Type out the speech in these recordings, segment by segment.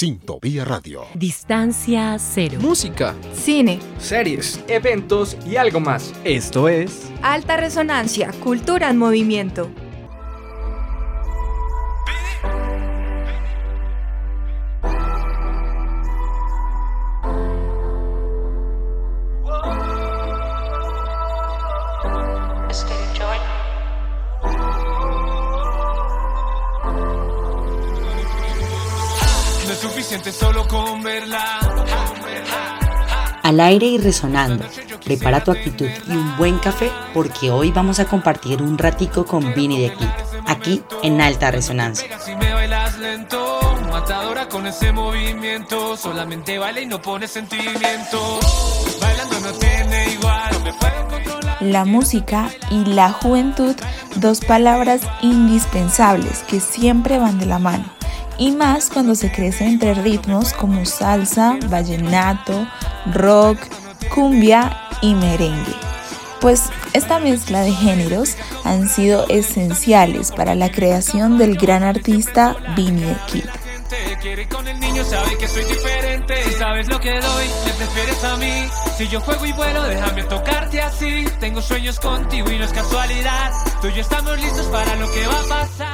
Sintovía Radio. Distancia cero. Música. Cine. Series. Eventos y algo más. Esto es Alta Resonancia, Cultura en Movimiento. No es suficiente solo con verla. Al aire y resonando. Prepara tu actitud y un buen café porque hoy vamos a compartir un ratico con Vini de Kid, aquí en Alta Resonancia. Si me bailas lento, matadora con ese movimiento. Solamente baila y no pone sentimiento. Bailando no tiene igual, no me puedo controlar. La música y la juventud, dos palabras indispensables que siempre van de la mano. Y más cuando se crece entre ritmos como salsa, vallenato, rock, cumbia y merengue. Pues esta mezcla de géneros han sido esenciales para la creación del gran artista Vinny the Kid. Quiere con el niño, sabe que soy diferente. Sabes lo que doy, me prefieres a mí. Si yo juego y vuelo, déjame tocarte así. Tengo sueños contigo y no es casualidad. Tú y yo estamos listos para lo que va a pasar.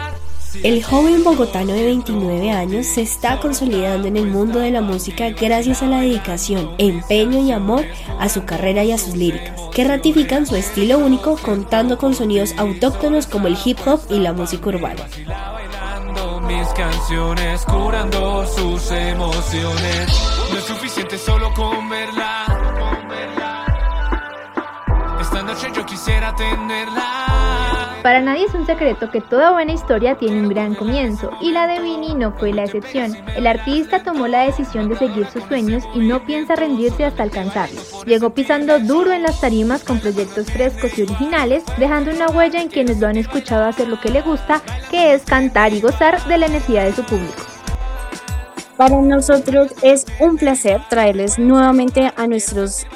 El joven bogotano de 29 años se está consolidando en el mundo de la música gracias a la dedicación, empeño y amor a su carrera y a sus líricas, que ratifican su estilo único contando con sonidos autóctonos como el hip hop y la música urbana. Mis canciones, curando sus emociones. No es suficiente solo con verla. Esta noche yo quisiera tenerla. Para nadie es un secreto que toda buena historia tiene un gran comienzo, y la de Vini no fue la excepción. El artista tomó la decisión de seguir sus sueños y no piensa rendirse hasta alcanzarlos. Llegó pisando duro en las tarimas con proyectos frescos y originales, dejando una huella en quienes lo han escuchado hacer lo que le gusta, que es cantar y gozar de la energía de su público. Para nosotros es un placer traerles nuevamente a nuestros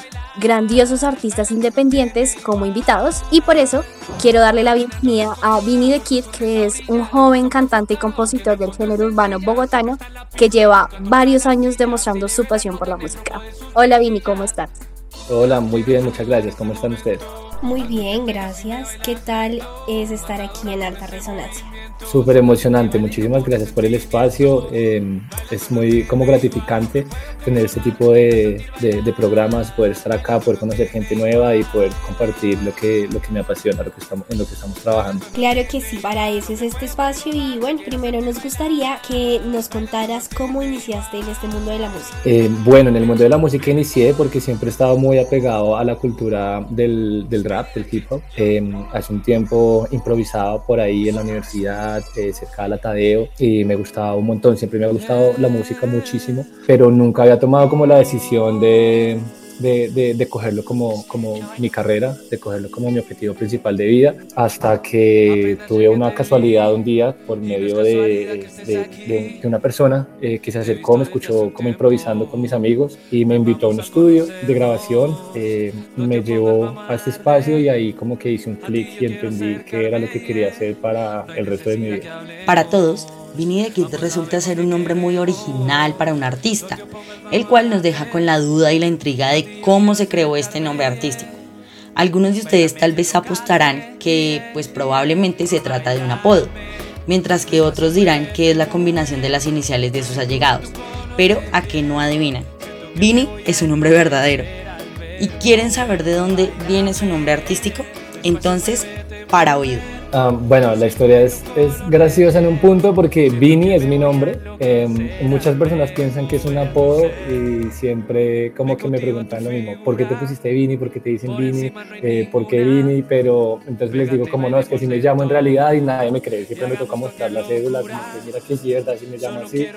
grandiosos artistas independientes como invitados y por eso quiero darle la bienvenida a Vinny the Kid que es un joven cantante y compositor del género urbano bogotano que lleva varios años demostrando su pasión por la música. Hola Vinny, ¿cómo estás? Hola, muy bien, muchas gracias. ¿Cómo están ustedes? Muy bien, gracias. ¿Qué tal es estar aquí en Alta Resonancia? Súper emocionante, muchísimas gracias por el espacio. Eh, es muy como gratificante tener este tipo de, de, de, programas, poder estar acá, poder conocer gente nueva y poder compartir lo que, lo que me apasiona, lo que estamos, en lo que estamos trabajando. Claro que sí, para eso es este espacio y bueno, primero nos gustaría que nos contaras cómo iniciaste en este mundo de la música. Eh, bueno, en el mundo de la música inicié porque siempre he estado muy apegado a la cultura del, del rap, del hip hop. Eh, hace un tiempo improvisaba por ahí en la universidad eh, cerca de la Tadeo y me gustaba un montón, siempre me ha gustado la música muchísimo, pero nunca había tomado como la decisión de, de, de, de, cogerlo como, como mi carrera, de cogerlo como mi objetivo principal de vida, hasta que tuve una casualidad un día por medio de, de una persona eh, que se acercó, me escuchó como improvisando con mis amigos y me invitó a un estudio de grabación, eh, me llevó a este espacio y ahí como que hice un clic y entendí que era lo que quería hacer para el resto de mi vida. Para todos, Vinny Kid resulta ser un nombre muy original para un artista, el cual nos deja con la duda y la intriga de cómo se creó este nombre artístico. Algunos de ustedes tal vez apostarán que pues probablemente se trata de un apodo, mientras que otros dirán que es la combinación de las iniciales de sus allegados, pero a que no adivinan. Vinny es un nombre verdadero. ¿Y quieren saber de dónde viene su nombre artístico? Entonces, para oído. Um, bueno, la historia es, es, graciosa en un punto porque Vini es mi nombre. Eh, muchas personas piensan que es un apodo y siempre como que me preguntan lo mismo. ¿Por qué te pusiste Vini? ¿Por qué te dicen Vini? Eh, ¿Por qué Vini? Pero entonces les digo como no, es que si me llamo en realidad y nadie me cree. Siempre me toca mostrar la cédula, como que mira que sí, verdad, si me llamo así.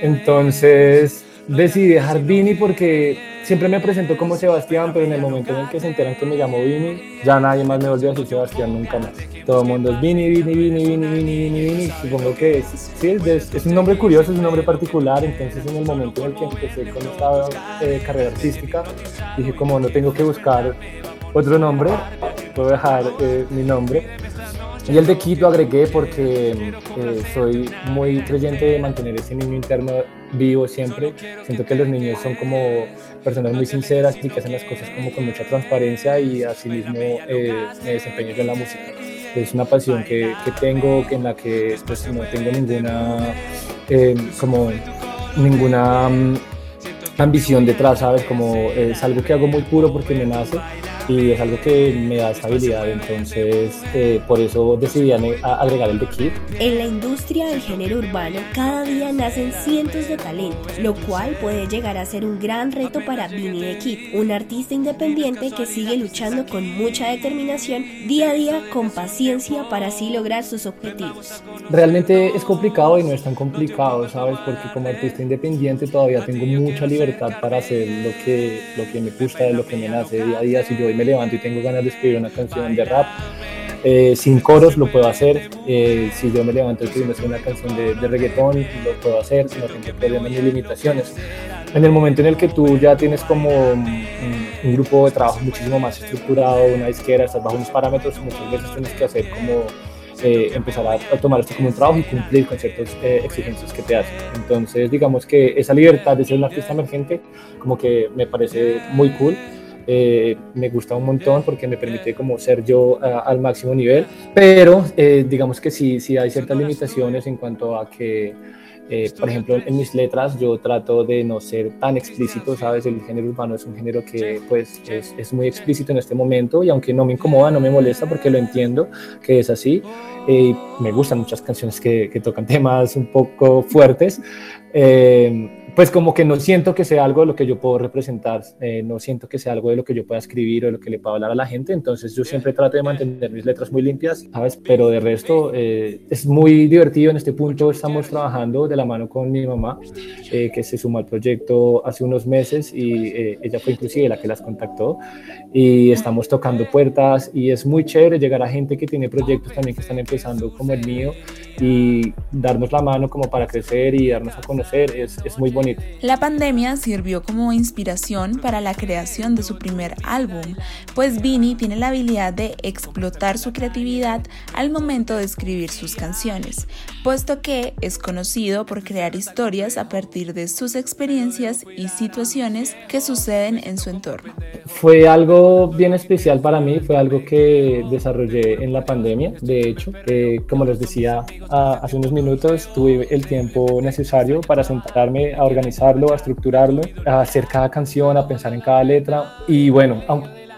Entonces decidí dejar Vini porque siempre me presento como Sebastián, pero en el momento en el que se enteran que me llamo Vini, ya nadie más me volvió a decir Sebastián nunca más. Todo el mundo es Vini, Vini, Vini, Vini, Vini, Vini, Vini. Supongo que es, sí, es, es, un nombre curioso, es un nombre particular. Entonces, en el momento en el que empecé con esta eh, carrera artística, dije, como no tengo que buscar otro nombre, puedo dejar eh, mi nombre. Y el de Kid lo agregué porque eh, soy muy creyente de mantener ese niño interno vivo siempre. Siento que los niños son como personas muy sinceras y que hacen las cosas como con mucha transparencia y así mismo eh, me desempeño en la música. Es una pasión que, que tengo, en la que pues, no tengo ninguna, eh, como ninguna mm, ambición detrás, ¿sabes? Como es algo que hago muy puro porque me nace y es algo que me da estabilidad, entonces eh, por eso decidí agregar el de Kid. En la industria del género urbano cada día nacen cientos de talentos, lo cual puede llegar a ser un gran reto para Vinny de Kid, un artista independiente que sigue luchando con mucha determinación día a día con paciencia para así lograr sus objetivos. Realmente es complicado y no es tan complicado, ¿sabes? Porque como artista independiente todavía tengo mucha libertad para hacer lo que, lo que me gusta, lo que me nace día a día. Si yo me levanto y tengo ganas de escribir una canción de rap, eh, sin coros lo puedo hacer. Eh, si yo me levanto y hacer una canción de, de, reggaetón, lo puedo hacer, no tengo problemas ni limitaciones. En el momento en el que tú ya tienes como un, un grupo de trabajo muchísimo más estructurado, una izquierda, estás bajo unos parámetros, muchas veces tienes que hacer como eh, empezar a, tomar esto como un trabajo y cumplir con ciertas eh, exigencias que te hacen. Entonces, digamos que esa libertad de ser un artista emergente, como que me parece muy cool. Eh, me gusta un montón porque me permite como ser yo al máximo nivel, pero digamos que sí, sí hay ciertas limitaciones en cuanto a que eh, por ejemplo, en mis letras yo trato de no ser tan explícito, ¿sabes? El género urbano es un género que pues es, es muy explícito en este momento y aunque no me incomoda, no me molesta porque lo entiendo que es así. Eh, me gustan muchas canciones que, que, tocan temas un poco fuertes. Eh, pues como que no siento que sea algo de lo que yo puedo representar, eh, no siento que sea algo de lo que yo pueda escribir o de lo que le pueda hablar a la gente, entonces yo siempre trato de mantener mis letras muy limpias, ¿sabes? Pero de resto eh, es muy divertido, en este punto. Estamos trabajando de la mano con mi mamá, eh, que se sumó al proyecto hace unos meses y ella fue inclusive la que las contactó. Y estamos tocando puertas y es muy chévere llegar a gente que tiene proyectos también que están empezando como el mío y darnos la mano como para crecer y darnos a conocer es, es muy bonito. La pandemia sirvió como inspiración para la creación de su primer álbum, pues Vini tiene la habilidad de explotar su creatividad al momento de escribir sus canciones, puesto que es conocido por crear historias a partir de sus experiencias y situaciones que suceden en su entorno. Fue algo bien especial para mí, fue algo que desarrollé en la pandemia, de hecho, eh, como les decía hace unos minutos, tuve el tiempo necesario para sentarme a organizarlo, a estructurarlo, a hacer cada canción, a pensar en cada letra. Y bueno,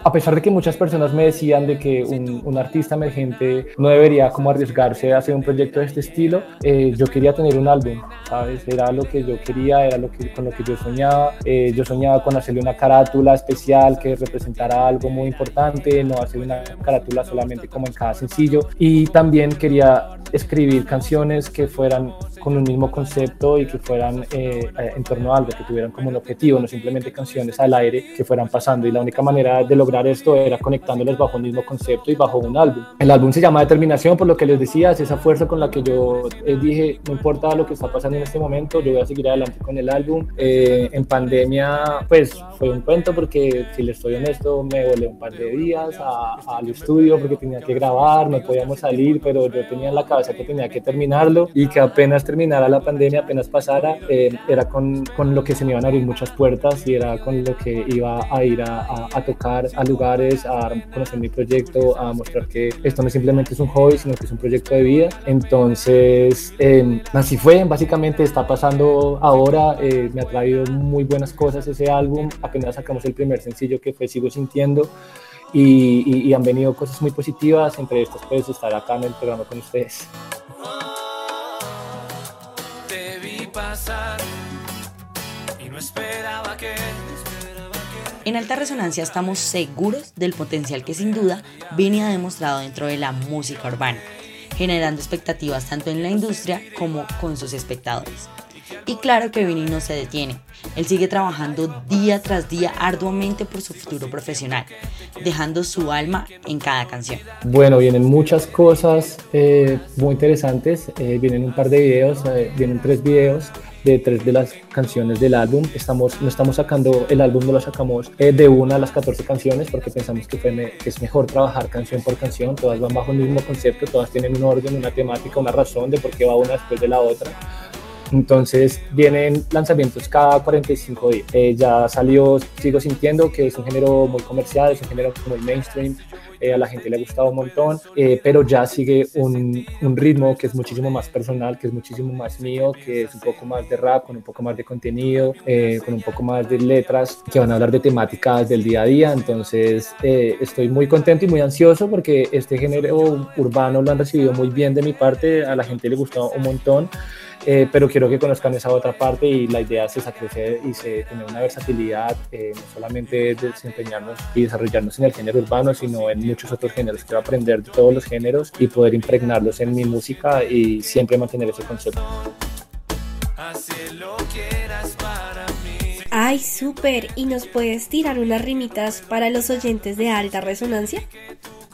a pesar de que muchas personas me decían de que un, un, artista emergente no debería como arriesgarse a hacer un proyecto de este estilo, eh, yo quería tener un álbum, ¿sabes? Era lo que yo quería, era lo que, con lo que yo soñaba. Eh, yo soñaba con hacerle una carátula especial que representara algo muy importante, no hacer una carátula solamente como en cada sencillo. Y también quería escribir canciones que fueran con un mismo concepto y que fueran eh, en torno a algo, que tuvieran como un objetivo, no simplemente canciones al aire que fueran pasando. Y la única manera de lograr esto era conectándoles bajo un mismo concepto y bajo un álbum. El álbum se llama Determinación, por lo que les decía, es esa fuerza con la que yo eh, dije, no importa lo que está pasando en este momento, yo voy a seguir adelante con el álbum. Eh, en pandemia, pues fue un cuento porque, si les estoy honesto, me volé un par de días al estudio porque tenía que grabar, no podíamos salir, pero yo tenía en la cabeza que tenía que terminarlo y que apenas terminara la pandemia, apenas pasara, eh, era con, con, lo que se me iban a abrir muchas puertas y era con lo que iba a ir a, a, tocar a lugares, a conocer mi proyecto, a mostrar que esto no simplemente es un hobby, sino que es un proyecto de vida. Entonces, eh, así fue, básicamente está pasando ahora, eh, me ha traído muy buenas cosas ese álbum, apenas sacamos el primer sencillo que fue Sigo Sintiendo. Y, y, y han venido cosas muy positivas, entre estas pues estar acá en el programa con ustedes. Y no esperaba que... En alta resonancia estamos seguros del potencial que sin duda Vini ha demostrado dentro de la música urbana, generando expectativas tanto en la industria como con sus espectadores. Y claro que Vini no se detiene, él sigue trabajando día tras día arduamente por su futuro profesional, dejando su alma en cada canción. Bueno, vienen muchas cosas eh, muy interesantes, eh, vienen un par de videos, eh, vienen tres videos de tres de las canciones del álbum. Estamos, no estamos sacando el álbum, no lo sacamos de una a las 14 canciones porque pensamos que, fue que es mejor trabajar canción por canción, todas van bajo el mismo concepto, todas tienen un orden, una temática, una razón de por qué va una después de la otra Entonces vienen lanzamientos cada 45 días. Eh, ya salió Sigo Sintiendo, que es un género muy comercial, es un género muy mainstream, eh, a la gente le ha gustado un montón, eh, pero ya sigue un, un, ritmo que es muchísimo más personal, que es muchísimo más mío, que es un poco más de rap, con un poco más de contenido, eh, con un poco más de letras que van a hablar de temáticas del día a día. Entonces estoy muy contento y muy ansioso porque este género urbano lo han recibido muy bien de mi parte, a la gente le gustó un montón. Eh, pero quiero que conozcan esa otra parte y la idea es esa, crecer y se, tener una versatilidad, eh, no solamente desempeñarnos y desarrollarnos en el género urbano, sino en muchos otros géneros. Quiero aprender de todos los géneros y poder impregnarlos en mi música y siempre mantener ese concepto. Ay, súper. ¿Y nos puedes tirar unas rimitas para los oyentes de alta resonancia?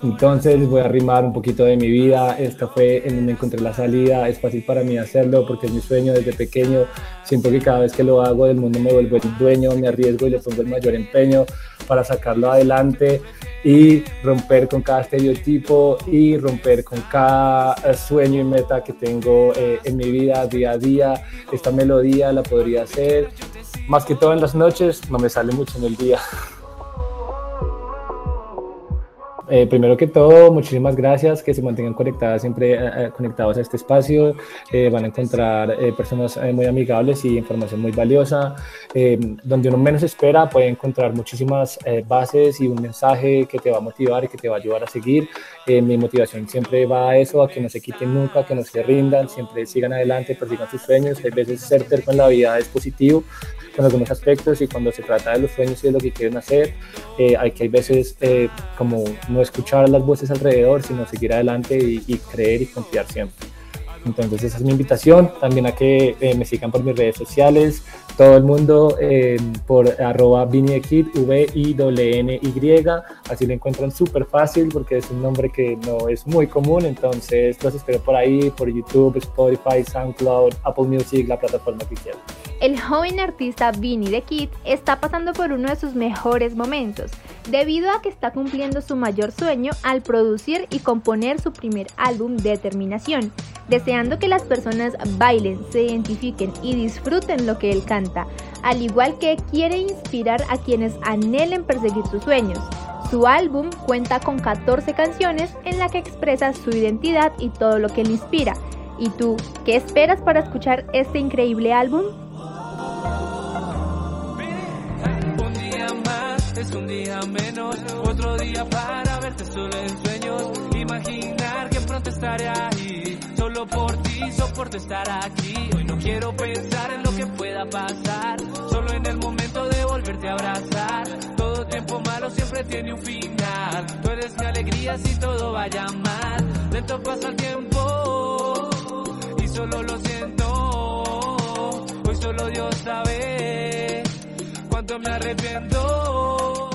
Entonces voy a rimar un poquito de mi vida. Esta fue en donde encontré la salida. Es fácil para mí hacerlo porque es mi sueño desde pequeño. Siento que cada vez que lo hago del mundo me vuelvo el dueño, me arriesgo y le pongo el mayor empeño para sacarlo adelante y romper con cada estereotipo y romper con cada sueño y meta que tengo eh, en mi vida día a día. Esta melodía la podría hacer más que todo en las noches, no me sale mucho en el día. Eh, primero que todo, muchísimas gracias, que se mantengan conectadas, siempre eh, eh, conectados a este espacio. van a encontrar personas muy amigables y información muy valiosa. donde uno menos espera, puede encontrar muchísimas bases y un mensaje que te va a motivar y que te va a ayudar a seguir. mi motivación siempre va a eso, a que no se quiten nunca, que no se rindan, siempre sigan adelante, persigan sus sueños. A veces ser terco en la vida es positivo, con algunos aspectos y cuando se trata de los sueños y de lo que quieren hacer, eh, hay que hay veces eh, como no escuchar las voces alrededor, sino seguir adelante y, creer y confiar siempre. Entonces esa es mi invitación, también a que eh, me sigan por mis redes sociales, todo el mundo eh, por arroba ViniEkid, V-I-N-Y, así lo encuentran súper fácil porque es un nombre que no es muy común, entonces los espero por ahí, por YouTube, Spotify, SoundCloud, Apple Music, la plataforma que quieran. El joven artista Vinny the Kid está pasando por uno de sus mejores momentos, debido a que está cumpliendo su mayor sueño al producir y componer su primer álbum Determinación, deseando que las personas bailen, se identifiquen y disfruten lo que él canta al igual que quiere inspirar a quienes anhelen perseguir sus sueños. Su álbum cuenta con 14 canciones en la que expresa su identidad y todo lo que le inspira. ¿Y tú, qué esperas para escuchar este increíble álbum? Un día menos, otro día para verte solo en sueños, imaginar que pronto estaré ahí, solo por ti soporto estar aquí, hoy no quiero pensar en lo que pueda pasar, solo en el momento de volverte a abrazar. Todo tiempo malo siempre tiene un final. Tú eres mi alegría si todo vaya mal. Lento pasa el tiempo y solo lo siento. Hoy solo Dios sabe cuánto me arrepiento.